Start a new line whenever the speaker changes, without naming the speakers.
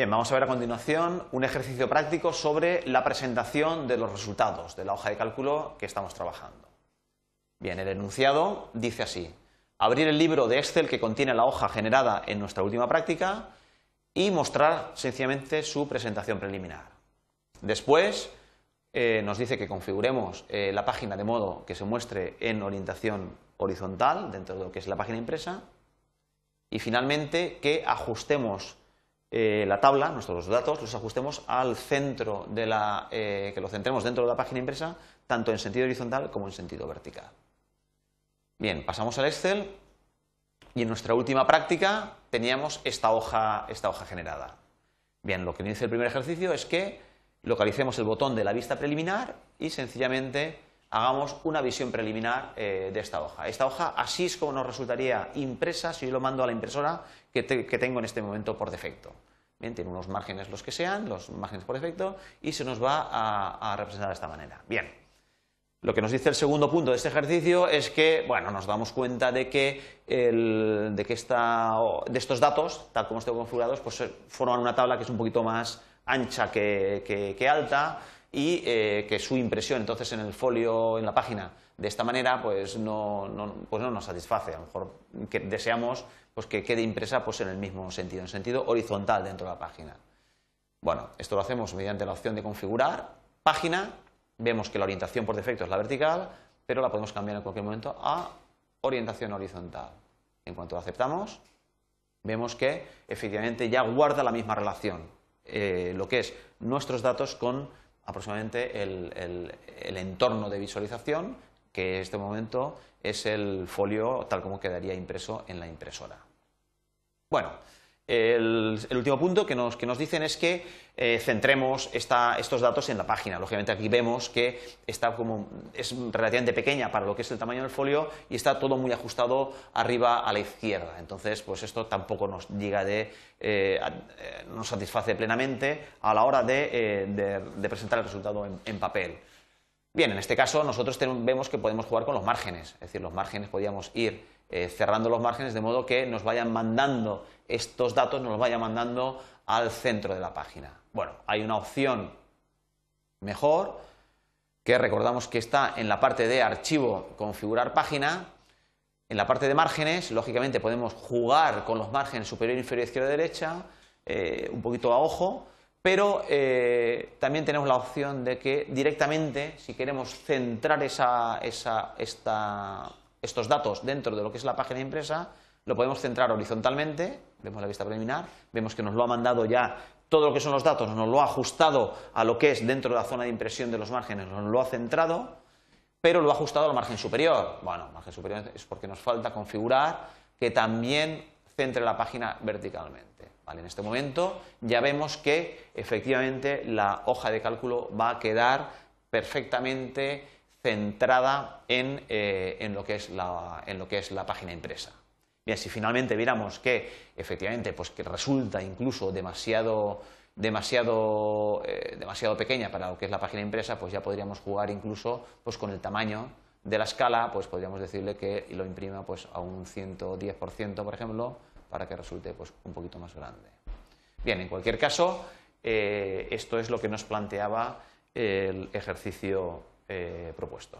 Bien, vamos a ver a continuación un ejercicio práctico sobre la presentación de los resultados de la hoja de cálculo que estamos trabajando. Bien, el enunciado dice así. Abrir el libro de Excel que contiene la hoja generada en nuestra última práctica y mostrar sencillamente su presentación preliminar. Después eh, nos dice que configuremos eh, la página de modo que se muestre en orientación horizontal dentro de lo que es la página impresa y finalmente que ajustemos eh, la tabla, nuestros datos, los ajustemos al centro de la, que lo centremos dentro de la página impresa tanto en sentido horizontal como en sentido vertical. Bien, pasamos al Excel y en nuestra última práctica teníamos esta hoja, esta hoja generada. Bien, lo que dice el primer ejercicio es que localicemos el botón de la vista preliminar y sencillamente hagamos una visión preliminar eh, de esta hoja. Esta hoja así es como nos resultaría impresa si yo lo mando a la impresora que, tengo en este momento por defecto. Bien, tiene unos márgenes los que sean, los márgenes por defecto, y se nos va a, representar de esta manera. Bien, lo que nos dice el segundo punto de este ejercicio es que, bueno, nos damos cuenta de que, de, que de estos datos, tal como estén configurados, pues forman una tabla que es un poquito más ancha que, alta y eh, que su impresión entonces en el folio, en la página, de esta manera, pues no, pues no nos satisface. A lo mejor que deseamos pues que quede impresa pues en el mismo sentido, en sentido horizontal dentro de la página. Bueno, esto lo hacemos mediante la opción de configurar página vemos que la orientación por defecto es la vertical, pero la podemos cambiar en cualquier momento a orientación horizontal. En cuanto lo aceptamos, vemos que efectivamente ya guarda la misma relación, eh, lo que es nuestros datos con aproximadamente el, el entorno de visualización, que en este momento es el folio tal como quedaría impreso en la impresora. Bueno, el, último punto que nos, dicen es que eh, centremos estos datos en la página. Lógicamente aquí vemos que está como, es relativamente pequeña para lo que es el tamaño del folio y está todo muy ajustado arriba a la izquierda. Entonces, pues esto tampoco nos llega de, eh, nos satisface plenamente a la hora de, eh, presentar el resultado en, papel. Bien, en este caso nosotros vemos que podemos jugar con los márgenes, es decir, los márgenes podríamos ir eh, cerrando los márgenes de modo que nos vayan mandando estos datos, nos los vayan mandando al centro de la página. Bueno, hay una opción mejor que recordamos que está en la parte de archivo, configurar página. En la parte de márgenes, lógicamente podemos jugar con los márgenes superior, inferior, izquierda, derecha, eh, un poquito a ojo, pero eh, también tenemos la opción de que directamente, si queremos centrar esa, esa, esta, estos datos dentro de lo que es la página impresa, lo podemos centrar horizontalmente, vemos la vista preliminar, vemos que nos lo ha mandado ya todo lo que son los datos, nos lo ha ajustado a lo que es dentro de la zona de impresión de los márgenes, nos lo ha centrado, pero lo ha ajustado al margen superior. Bueno, margen superior es porque nos falta configurar que también centre la página verticalmente. En este momento ya vemos que efectivamente la hoja de cálculo va a quedar perfectamente centrada eh, en, lo que es la, en, lo que es la, página impresa. Bien, si finalmente viéramos que efectivamente pues que resulta incluso demasiado, demasiado, eh, demasiado pequeña para lo que es la página impresa, pues ya podríamos jugar incluso pues con el tamaño de la escala, pues podríamos decirle que lo imprima pues a un 110%, por ejemplo, para que resulte pues un poquito más grande. Bien, en cualquier caso, eh, esto es lo que nos planteaba el ejercicio eh, propuesto.